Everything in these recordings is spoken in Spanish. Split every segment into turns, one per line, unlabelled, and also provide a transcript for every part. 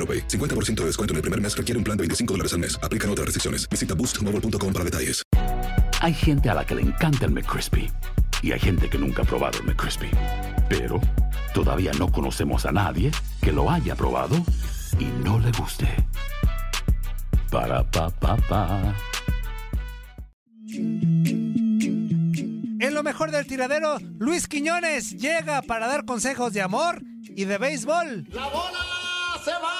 AroPay. 50% de descuento en el primer mes requiere un plan de 25 dólares al mes. Aplican otras restricciones. Visita boostmobile.com para detalles.
Hay gente a la que le encanta el McCrispy y hay gente que nunca ha probado el McCrispy. Pero todavía no conocemos a nadie que lo haya probado y no le guste. Para pa pa pa.
En lo mejor del tiradero, Luis Quiñones llega para dar consejos de amor y de béisbol.
La bola se va,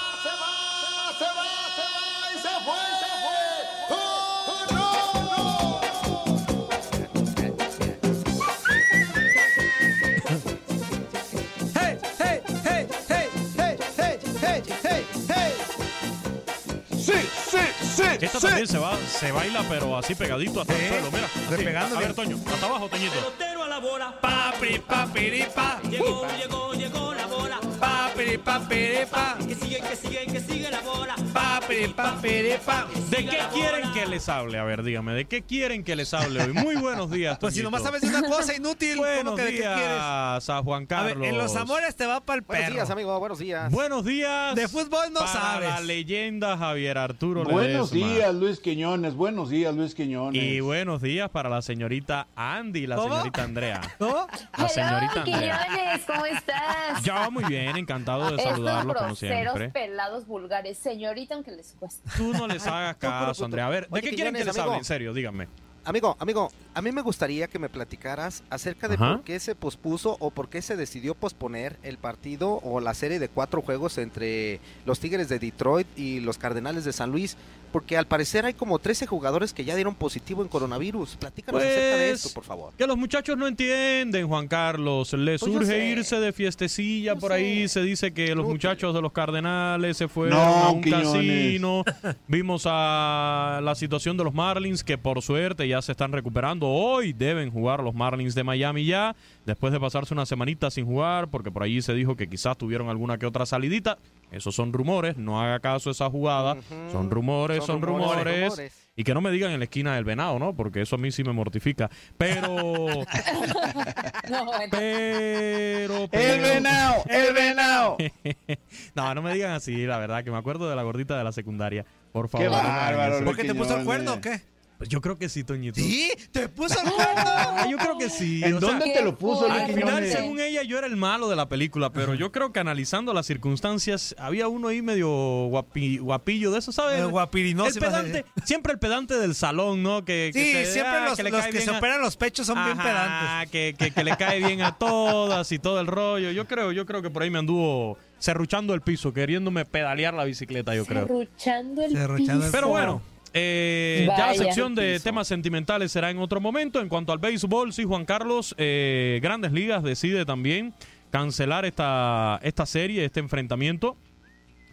sí, sí.
Esta también se va, se baila, pero así pegadito hasta el suelo. Mira, así. A ver, Toño, hasta abajo, Toñito.
Pelotero a la bola.
Papi, papi, pa.
Llegó, llegó, llegó la bola.
Papi, papi, pa.
Que sigue, que sigue, que sigue la bola.
Papi, papi, pa.
¿De qué quieren que les hable? A ver, dígame, ¿de qué quieren que les hable hoy? Muy buenos días,
Pues si nomás sabes de una cosa inútil, ¿cómo
Buenos
que de qué quieres?
días a Juan
A
Carlos.
ver, en los amores te va para el
Buenos
perro.
días, amigo. Buenos días.
Buenos días.
De fútbol no
para
sabes.
la leyenda Javier Arturo
Buenos
Ledesma.
días, Luis Quiñones. Buenos días, Luis Quiñones.
Y buenos días para la señorita Andy y la
¿Cómo?
señorita Andrea.
¿No?
La señorita Andrea.
Quiñones, ¿cómo estás?
Yo muy bien, encantado de
Estos
saludarlo como siempre.
pelados, vulgares. Señorita, aunque les cueste.
Tú no les hagas caso, Andrea. A ver, ¿de
Oye,
qué quieren que
Quiñones,
les
amigo.
hable? En serio, díganme.
Amigo, amigo, a mí me gustaría que me platicaras acerca de
Ajá.
por qué se pospuso o por qué se decidió posponer el partido o la serie de cuatro juegos entre los Tigres de Detroit y los Cardenales de San Luis, porque al parecer hay como 13 jugadores que ya dieron positivo en coronavirus. Platícanos acerca de
Pues,
esto, por favor.
Que los muchachos no entienden, Juan Carlos. Les
Pues yo
urge
sé.
irse de fiestecilla
Yo
por
sé.
ahí. Se dice que los muchachos de los Cardenales se fueron
No,
a un
Quiñones.
casino. Vimos a la situación de los Marlins, que por suerte ya se están recuperando. Hoy deben jugar los Marlins de Miami ya, después de pasarse una semanita sin jugar, porque por allí se dijo que quizás tuvieron alguna que otra salidita. Esos son rumores, no haga caso a esa jugada. Son rumores, son,
Son rumores,
rumores.
rumores.
Y que no me digan en la esquina del venado, ¿no? Porque eso a mí sí me mortifica. Pero,
No, bueno.
pero,
El
pero-
venado, el venado.
no, no me digan así, la verdad, que me acuerdo de la gordita de la secundaria. Por favor.
Qué bárbaro.
¿Por qué te puso el cuerno o qué?
Pues yo creo que sí, Toñito.
¿Sí? ¿Te puso el cuerno?
Yo creo que sí.
¿En
o
dónde te lo puso,
Al final, según ella, yo era el malo de la película, pero yo creo que analizando las circunstancias, había uno ahí medio guapi- guapillo de eso, ¿sabes?
Eh, guapirinoso,
El pedante, siempre el pedante del salón, ¿no? Que, que
Sí,
se-
siempre
ah,
los,
que le
los
cae
que
bien
se
a-
operan los pechos son bien pedantes.
Que, que, que le cae bien a todas y todo el rollo. Yo creo, yo creo que por ahí me anduvo serruchando el piso, queriéndome pedalear la bicicleta, yo creo.
Serruchando el
Serruchando el
piso.
Pero bueno, eh, ya la sección de temas sentimentales será en otro momento. En cuanto al béisbol, sí, Juan Carlos, eh, Grandes Ligas decide también cancelar esta, esta serie, este enfrentamiento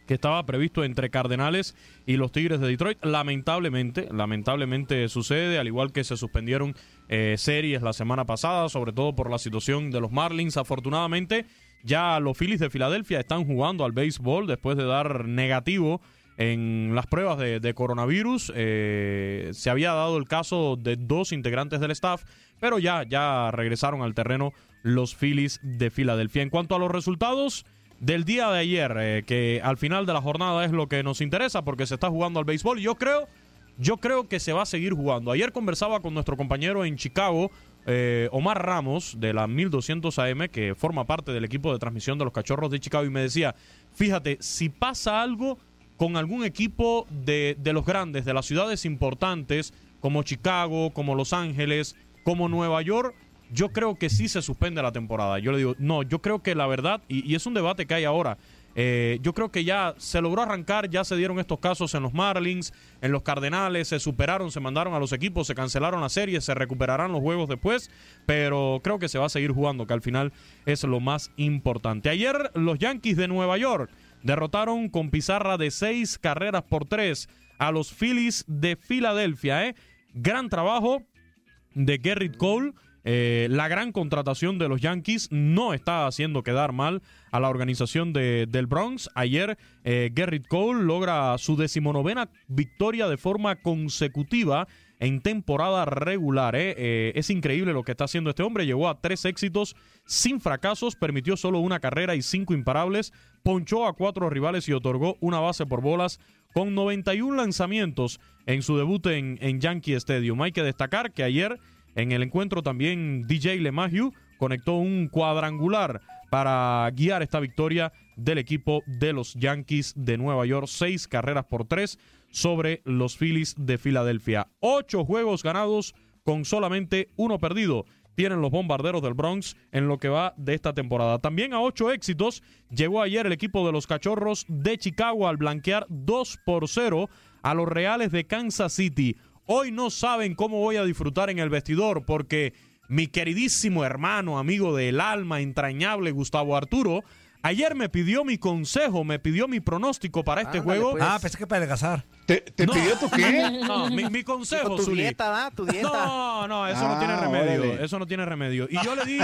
que estaba previsto entre Cardenales y los Tigres de Detroit. Lamentablemente, lamentablemente sucede, al igual que se suspendieron eh, series la semana pasada, sobre todo por la situación de los Marlins. Afortunadamente, ya los Phillies de Filadelfia están jugando al béisbol después de dar negativo en las pruebas de, coronavirus. Eh, se había dado el caso de dos integrantes del staff, pero ya, ya regresaron al terreno los Phillies de Filadelfia. En cuanto a los resultados del día de ayer, eh, que al final de la jornada es lo que nos interesa porque se está jugando al béisbol, yo creo, yo creo que se va a seguir jugando. Ayer conversaba con nuestro compañero en Chicago, eh, Omar Ramos, de la 1200 AM, que forma parte del equipo de transmisión de los Cachorros de Chicago, y me decía, fíjate, si pasa algo con algún equipo de, de los grandes, de las ciudades importantes, como Chicago, como Los Ángeles, como Nueva York, yo creo que sí se suspende la temporada. Yo le digo, no, yo creo que la verdad, y, es un debate que hay ahora, eh, yo creo que ya se logró arrancar, ya se dieron estos casos en los Marlins, en los Cardenales, se superaron, se mandaron a los equipos, se cancelaron las series, se recuperarán los juegos después, pero creo que se va a seguir jugando, que al final es lo más importante. Ayer los Yankees de Nueva York derrotaron con pizarra de seis carreras por tres a los Phillies de Filadelfia. ¿eh? Gran trabajo de Gerrit Cole. Eh, la gran contratación de los Yankees no está haciendo quedar mal a la organización de, del Bronx. Ayer eh, Gerrit Cole logra su decimonovena victoria de forma consecutiva en temporada regular. ¿eh? Eh, es increíble lo que está haciendo este hombre. Llegó a tres éxitos sin fracasos, permitió solo una carrera y cinco imparables, ponchó a cuatro rivales y otorgó una base por bolas con 91 lanzamientos en su debut en, en Yankee Stadium. Hay que destacar que ayer en el encuentro también DJ LeMahieu conectó un cuadrangular para guiar esta victoria del equipo de los Yankees de Nueva York. Seis carreras por tres sobre los Phillies de Filadelfia. Ocho juegos ganados con solamente uno perdido. Tienen los bombarderos del Bronx en lo que va de esta temporada. También a ocho éxitos llegó ayer el equipo de los Cachorros de Chicago al blanquear 2 por 0 a los Reales de Kansas City. Hoy no saben cómo voy a disfrutar en el vestidor porque mi queridísimo hermano, amigo del alma entrañable Gustavo Arturo, ayer me pidió mi consejo, me pidió mi pronóstico para este
Ándale,
juego.
pues.
Ah, pensé que para adelgazar.
¿Te, te
No.
pidió tu qué?
No, mi, mi consejo,
tu
Zuli.
dieta, ¿da? Tu dieta.
No, no, eso no
Ah,
tiene remedio.
órale.
Eso no tiene remedio. Y yo le di,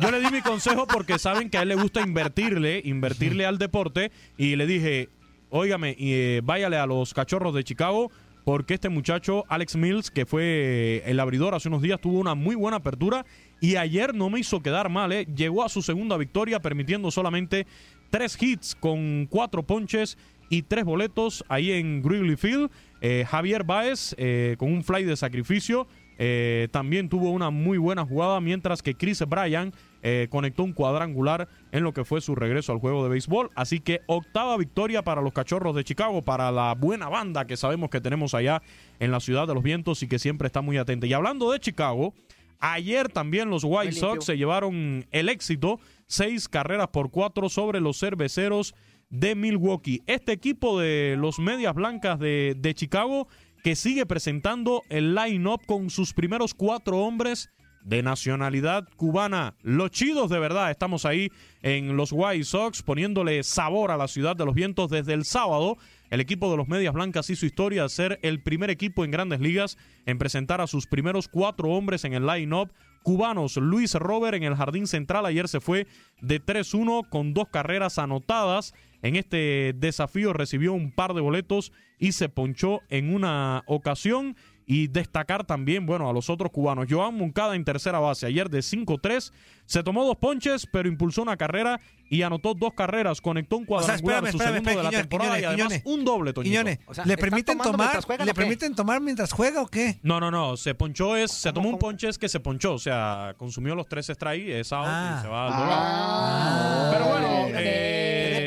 yo le di mi consejo porque saben que a él le gusta invertirle, invertirle al deporte. Y le dije, óigame, y, eh, váyale a los cachorros de Chicago. Porque este muchacho, Alex Mills, que fue el abridor hace unos días, tuvo una muy buena apertura. Y ayer no me hizo quedar mal, ¿eh? Llegó a su segunda victoria, permitiendo solamente tres hits con cuatro ponches y tres boletos ahí en Wrigley Field. Eh, Javier Baez eh, con un fly de sacrificio eh, también tuvo una muy buena jugada, mientras que Chris Bryan eh, conectó un cuadrangular en lo que fue su regreso al juego de béisbol. Así que octava victoria para los Cachorros de Chicago, para la buena banda que sabemos que tenemos allá en la ciudad de los vientos y que siempre está muy atenta. Y hablando de Chicago, ayer también los White. Sox se llevaron el éxito, seis carreras por cuatro sobre los cerveceros de Milwaukee. Este equipo de los Medias Blancas de, de Chicago que sigue presentando el line-up con sus primeros cuatro hombres de nacionalidad cubana. Los chidos de verdad, estamos ahí en los White Sox poniéndole sabor a la ciudad de los vientos desde el sábado. El equipo de los Medias Blancas hizo historia de ser el primer equipo en grandes ligas en presentar a sus primeros cuatro hombres en el line-up cubanos. Luis Robert en el jardín central ayer se fue de 3-1 con dos carreras anotadas. En este desafío recibió un par de boletos y se ponchó en una ocasión. Y destacar también, bueno, a los otros cubanos. Joan Moncada en tercera base. Ayer de 5-3. Se tomó dos ponches, pero impulsó una carrera y anotó dos carreras. Conectó un
O sea,
cuadrangular,
espérame,
su
espérame,
segundo de la temporada
Quiñones,
y además
Quiñones.
un doble, Toñito.
Quiñones,
O sea,
¿le
¿está
permiten tomar? ¿Le
o
permiten tomar mientras juega o qué?
No, no, no. Se ponchó es, se tomó un ponche es que se ponchó. O sea, consumió los tres strikes, es out
Ah.
y se va al
Ah.
Pero bueno,
ok.
eh,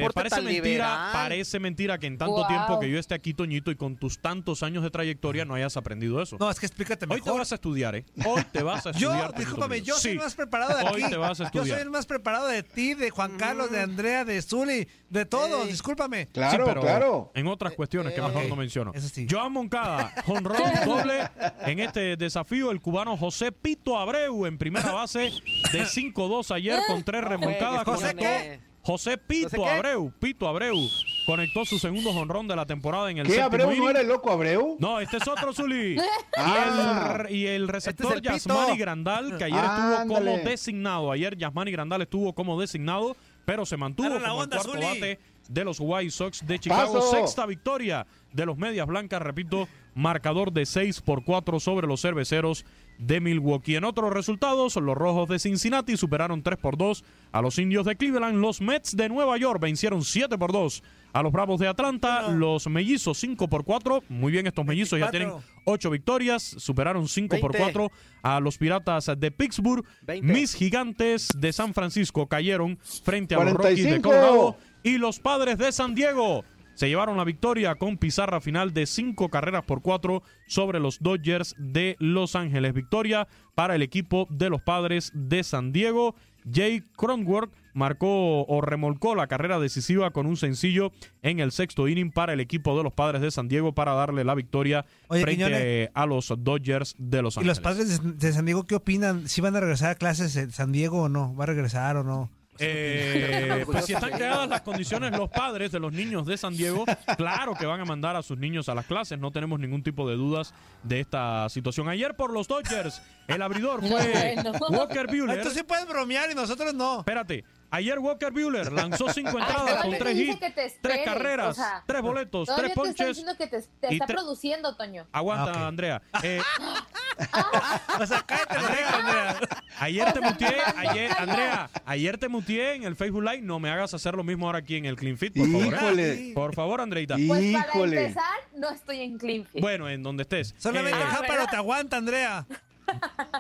deporte
parece
tan
mentira,
liberal.
parece mentira que en tanto
Wow.
tiempo que yo esté aquí, Toñito, y con tus tantos años de trayectoria no hayas aprendido eso.
No, es que explícate
Hoy te vas a estudiar, ¿eh? Hoy te vas a
Yo,
estudiar. Toñito
discúlpame, yo soy
Sí.
el más preparado de
Hoy
aquí.
te vas a
Yo
estudiar.
soy el más preparado de ti, de Juan Carlos, de Andrea, de Zuli, de todos. Discúlpame.
Claro,
Sí, pero
claro.
En otras cuestiones que
eh,
mejor
ok.
no menciono.
Eso sí.
Joan Moncada, jonrón doble en este desafío. El cubano José Pito Abreu en primera base de 5-2 ayer con tres remolcadas.
¿José
Conectó-
qué?
José Pito. Abreu, Pito Abreu, conectó su segundo jonrón de la temporada en el
¿Qué, Abreu no
inning.
era el loco Abreu?
No, este es otro Zuli.
Ah.
y, el, y el receptor
Este es el Pito.
Yasmani Grandal, que ayer estuvo como designado. Ayer Yasmani Grandal estuvo como designado, pero se mantuvo
la
como
onda,
el cuarto
Zuli.
bate de los White Sox de Chicago.
Paso.
Sexta victoria de los Medias Blancas, repito, marcador de 6 por 4 sobre los cerveceros de Milwaukee. En otros resultados, los Rojos de Cincinnati superaron 3 por 2 a los Indios de Cleveland. Los Mets de Nueva York vencieron 7 por 2 a los Bravos de Atlanta. Los Mellizos 5 por 4. Muy bien, estos Mellizos ya tienen 8 victorias. Superaron 5 por
20.
4 a los Piratas de Pittsburgh.
20.
Mis Gigantes de San Francisco cayeron frente a los
45.
Rockies de Colorado. Y los Padres de San Diego se llevaron la victoria con pizarra final de 5 carreras por 4 sobre los Dodgers de Los Ángeles. Victoria para el equipo de los Padres de San Diego. Jay Cronworth marcó o remolcó la carrera decisiva con un sencillo en el sexto inning para el equipo de los Padres de San Diego para darle la victoria
Oye,
frente
Quiñones.
a los Dodgers de Los
¿Y
Ángeles.
los padres de, de San Diego qué opinan? ¿Si van a regresar a clases en San Diego o no? ¿Va a regresar o no?
Eh, pues si están creadas las condiciones, los padres de los niños de San Diego, claro que van a mandar a sus niños a las clases. No tenemos ningún tipo de dudas de esta situación. Ayer por los Dodgers, el abridor fue. Walker Buehler.
Entonces sí puedes bromear y nosotros no.
Espérate, ayer Walker Buehler lanzó cinco entradas con tres hits, tres carreras,
o sea,
tres boletos, tres
te está
ponches.
diciendo que te, te
y
está produciendo, Toño.
Aguanta,
Ah.
Andrea. Eh,
O sea, cállate, Andrea, Andrea.
ayer te muteé, ayer, Andrea, ayer te muteé en el Facebook Live. No me hagas hacer lo mismo ahora aquí en el Clean Fit, por favor. ¿eh?
Híjole.
Por favor, Andreita.
Pues para
Híjole.
empezar, no estoy en Cleanfield.
Bueno, en donde estés.
Solamente
Eh,
el te aguanta, Andrea.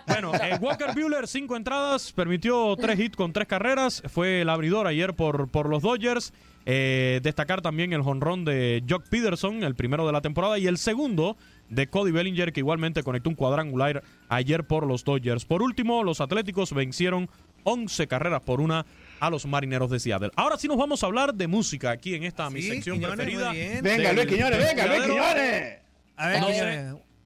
Bueno, eh, Walker Buehler, cinco entradas, permitió tres hits con tres carreras. Fue el abridor ayer por, por los Dodgers. Eh, destacar también el jonrón de Jock Peterson, el primero de la temporada, y el segundo de Cody Bellinger, que igualmente conectó un cuadrangular ayer por los Dodgers. Por último, los Atléticos vencieron 11 carreras por una a los Marineros de Seattle. Ahora sí nos vamos a hablar de música aquí en esta mi sección
Quiñones,
preferida.
Venga, Luis Quiñones, venga, Luis. Quiñones.
A ver,
No,
Quiñones.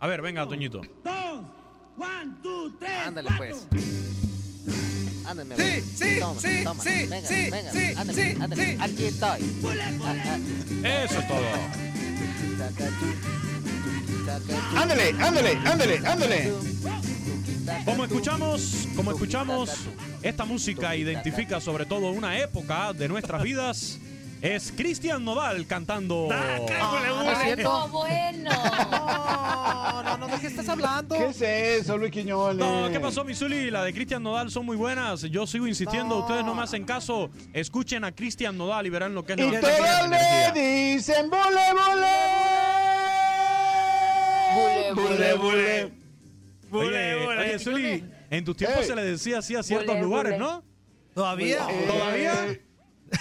A ver, venga, Toñito.
Ándale, pues. Ándale,
Sí,
güey.
sí,
Toma,
sí,
toma.
sí,
Venga,
sí,
venga,
sí,
ándale,
sí,
ándale.
sí.
Aquí estoy. Ah,
Eso es todo.
Ándale, ándale, ándale, ándale.
Como escuchamos, como escuchamos, esta música identifica sobre todo una época de nuestras vidas. Es Cristian Nodal cantando.
Ah. No,
bueno.
No, no, no, ¿de qué estás hablando?
¿Qué es eso, Luis Quiñones?
No, ¿qué pasó, Misuli? La de Cristian Nodal son muy buenas. Yo sigo insistiendo,
No.
ustedes no me hacen caso. Escuchen a Cristian Nodal y verán lo que es
Y
energía.
le dicen bule, bule. Bule, bule.
Oye,
bule,
oye, Zuli, en tus tiempos
Ey.
se le decía así a ciertos
Bule,
lugares,
bule.
¿no?
¿Todavía?
Eh,
¿Todavía?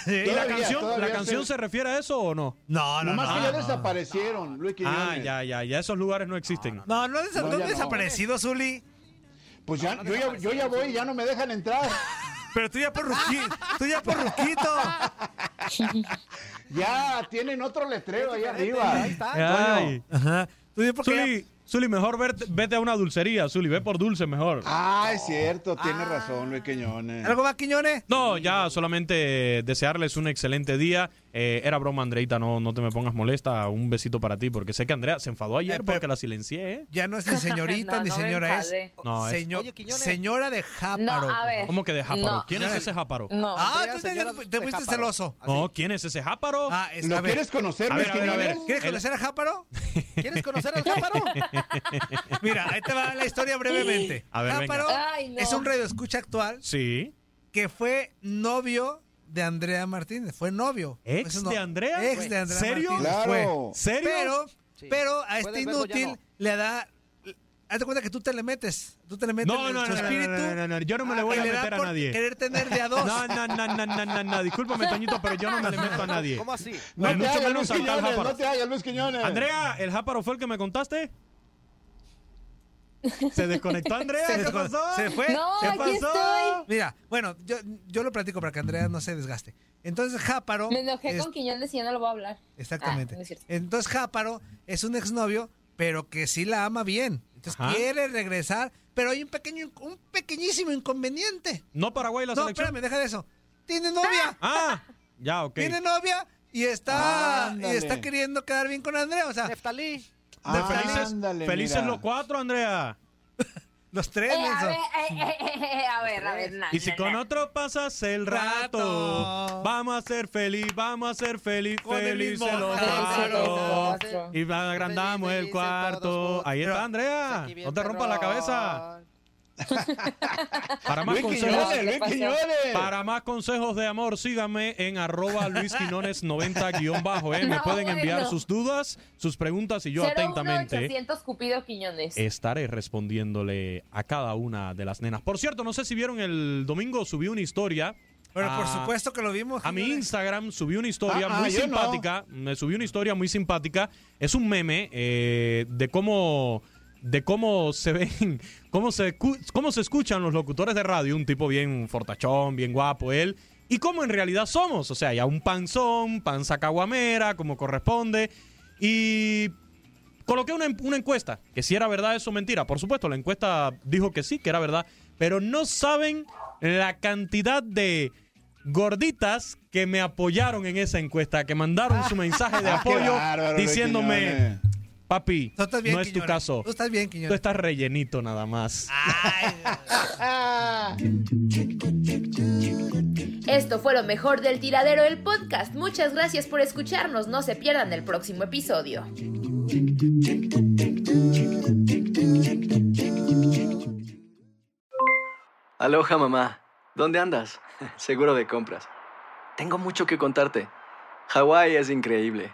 ¿Y la canción, la canción
se-
se refiere a eso o no?
No, no,
Nomás
no.
que ya
no.
desaparecieron, Luis Quiñones.
Ah, ya, ya, ya esos lugares no existen.
No, no, desa-
No,
no
ya
ha
no.
desaparecido, Zuli.
Pues ya, yo, ya, yo ya voy y ya no me dejan entrar.
Pero tú ya por ruquito. Tú ya por ruquito.
Ya tienen otro letrero ahí arriba.
Ahí está.
Ay.
Ajá. Tú ya porque ya-
Zuli, Zuli, mejor verte- vete a una dulcería, Zuli, ve por dulce mejor.
Ah, es cierto, tiene razón, Luis Quiñones.
¿Algo más, Quiñones?
No, ya solamente desearles un excelente día. Eh, era broma, Andreita, no, no te me pongas molesta. Un besito para ti, porque sé que Andrea se enfadó ayer
Eh,
porque la silencié, ¿eh?
Ya no es ni señorita
No,
ni
no
señora, es.
No, es-
señor-
Oye, Quiñones.
señora de
No,
Jáparo.
a ver.
¿Cómo que de jáparo?
No.
¿Quién es ese jáparo?
No.
Ah, tú te, te fuiste
Jáparo.
celoso.
No, ¿quién es ese jáparo?
Ah, es,
¿Lo
a ver,
quieres conocer,
A ver, a ver, a ver.
¿Quieres conocer a Jáparo?
¿Quieres conocer al Jáparo?
Mira, ahí te va la historia brevemente.
A ver, venga.
Jáparo
Ay, no.
es un radioescucha actual
Sí.
que fue novio de Andrea Martínez. Fue novio.
¿Ex
Eso no-
de Andrea?
Ex de Andrea
¿Serio?
Martínez.
Claro.
Fue.
¿Serio?
Pero,
Sí.
pero a este
del verbo ya
inútil
no.
le da... Hazte cuenta que tú te le metes. Tú te le metes
No,
en
no, no, no,
espíritu.
no, no, no, no, yo no me le voy
y
a
le da
meter a
por
nadie.
Querer tener de a dos.
No, no, no, no, no, no, no, discúlpame, Toñito, pero yo no me le meto a nadie.
¿Cómo así?
No
Ni
te
mucho
hagas,
menos
Luis
al tal
Quiñones,
jáparo.
no te hagas, Luis Quiñones.
Andrea, ¿el jáparo fue el que me contaste? ¿Se desconectó Andrea?
Se
¿Qué pasó?
Se fue.
No,
¿Qué
aquí
pasó?
estoy.
Mira, bueno, yo, yo lo platico para que Andrea no se desgaste. Entonces Jáparo.
Me enojé
es-
con Quiñones y ya no lo voy a hablar.
Exactamente.
Ah, no.
Entonces Jáparo es un exnovio, pero que sí la ama bien. Entonces
Ajá.
quiere regresar, pero hay un pequeño, un pequeñísimo inconveniente.
No Paraguay la
no,
selección.
espérame, deja de eso. Tiene novia.
Ah, ya, ok.
Tiene novia y está, y está queriendo quedar bien con Andrea. O sea,
Neftalí.
De felices
Ándale,
felices
mira.
los cuatro, Andrea.
los tres,
Eh, a ver, eh, eh, a ver, a ver, na,
Y si
na,
con
na.
otro pasas el rato,
Rato.
vamos a ser feliz, vamos a ser feliz,
Con el
felices
mismo
los
Felices los
cuatro.
cuatro.
Y agrandamos el cuarto.
todos
Ahí está, Andrea. No te rompas la cabeza. Para más
Luis
consejos.
Quiñones, Luis
pasó?
Quiñones.
Para más consejos de amor, síganme en arroba Luis Quinones 90-bajo. ¿eh? Me
No,
pueden enviar
bueno.
sus dudas, sus preguntas y yo
01800
atentamente
Cupido Quiñones.
estaré respondiéndole a cada una de las nenas. Por cierto, no sé si vieron el domingo, subí una historia.
Pero por
a-
supuesto que lo vimos.
A mi. Instagram subí una historia
Ah, ah,
muy
no.
simpática. Me subí una historia muy simpática. Es un meme eh, de cómo de cómo se ven, cómo se, cómo se escuchan los locutores de radio, un tipo bien fortachón, bien guapo él, y cómo en realidad somos. O sea, ya un panzón, panza caguamera, como corresponde. Y coloqué una, una encuesta, que si era verdad eso o mentira. Por supuesto, la encuesta dijo que sí, que era verdad, pero no saben la cantidad de gorditas que me apoyaron en esa encuesta, que mandaron su mensaje de
Ah,
apoyo diciéndome. Papi,
Tú estás bien,
no es tu caso,
Tú estás bien,
tú
Quiñones.
estás rellenito nada más.
Esto fue lo mejor del tiradero del podcast. Muchas gracias por escucharnos. No se pierdan el próximo episodio.
Aloha mamá, ¿dónde andas? Seguro de compras. Tengo mucho que contarte. Hawái es increíble.